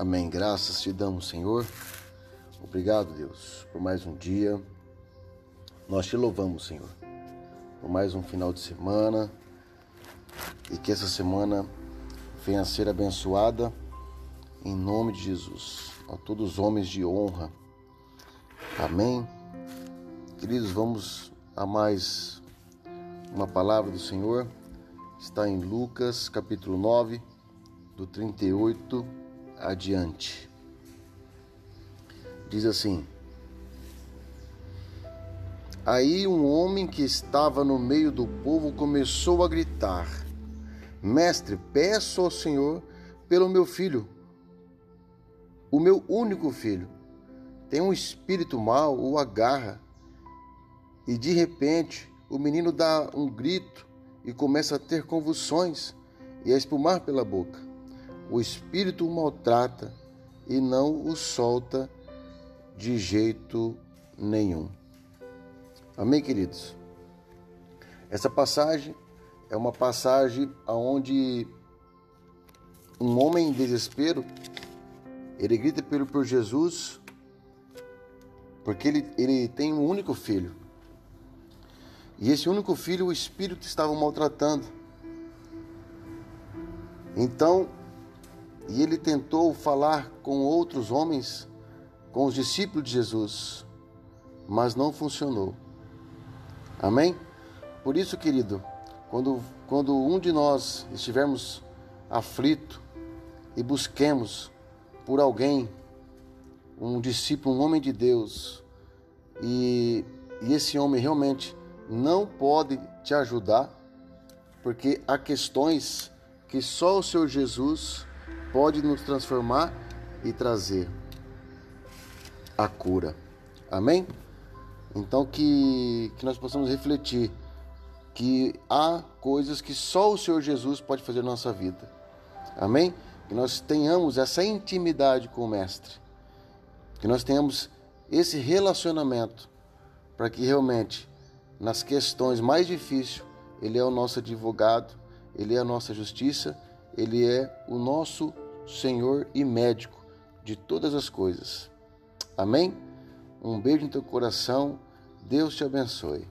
Amém. Graças te damos, Senhor. Obrigado, Deus, por mais um dia. Nós te louvamos, Senhor, por mais um final de semana e que essa semana venha a ser abençoada em nome de Jesus. A todos os homens de honra. Amém. Queridos, vamos a mais uma palavra do Senhor. Está em Lucas, capítulo 9, do 38 adiante. Diz assim: Aí um homem que estava no meio do povo começou a gritar: Mestre, peço ao Senhor pelo meu filho, o meu único filho. Tem um espírito mau, o agarra, e de repente o menino dá um grito e começa a ter convulsões e a espumar pela boca. O espírito o maltrata e não o solta de jeito nenhum. Amém, queridos? Essa passagem é uma passagem onde um homem em desespero ele grita pelo por Jesus porque ele, ele tem um único filho. E esse único filho o espírito estava maltratando. Então, e ele tentou falar com outros homens com os discípulos de Jesus, mas não funcionou. Amém? Por isso, querido, quando, quando um de nós estivermos aflito e busquemos por alguém, um discípulo, um homem de Deus, e, e esse homem realmente não pode te ajudar, porque há questões que só o Senhor Jesus pode nos transformar e trazer a cura. Amém? Então que, que nós possamos refletir que há coisas que só o Senhor Jesus pode fazer na nossa vida. Amém? Que nós tenhamos essa intimidade com o Mestre. Que nós tenhamos esse relacionamento para que realmente nas questões mais difíceis ele é o nosso advogado, ele é a nossa justiça, ele é o nosso Senhor e médico de todas as coisas. Amém? Um beijo no teu coração. Deus te abençoe.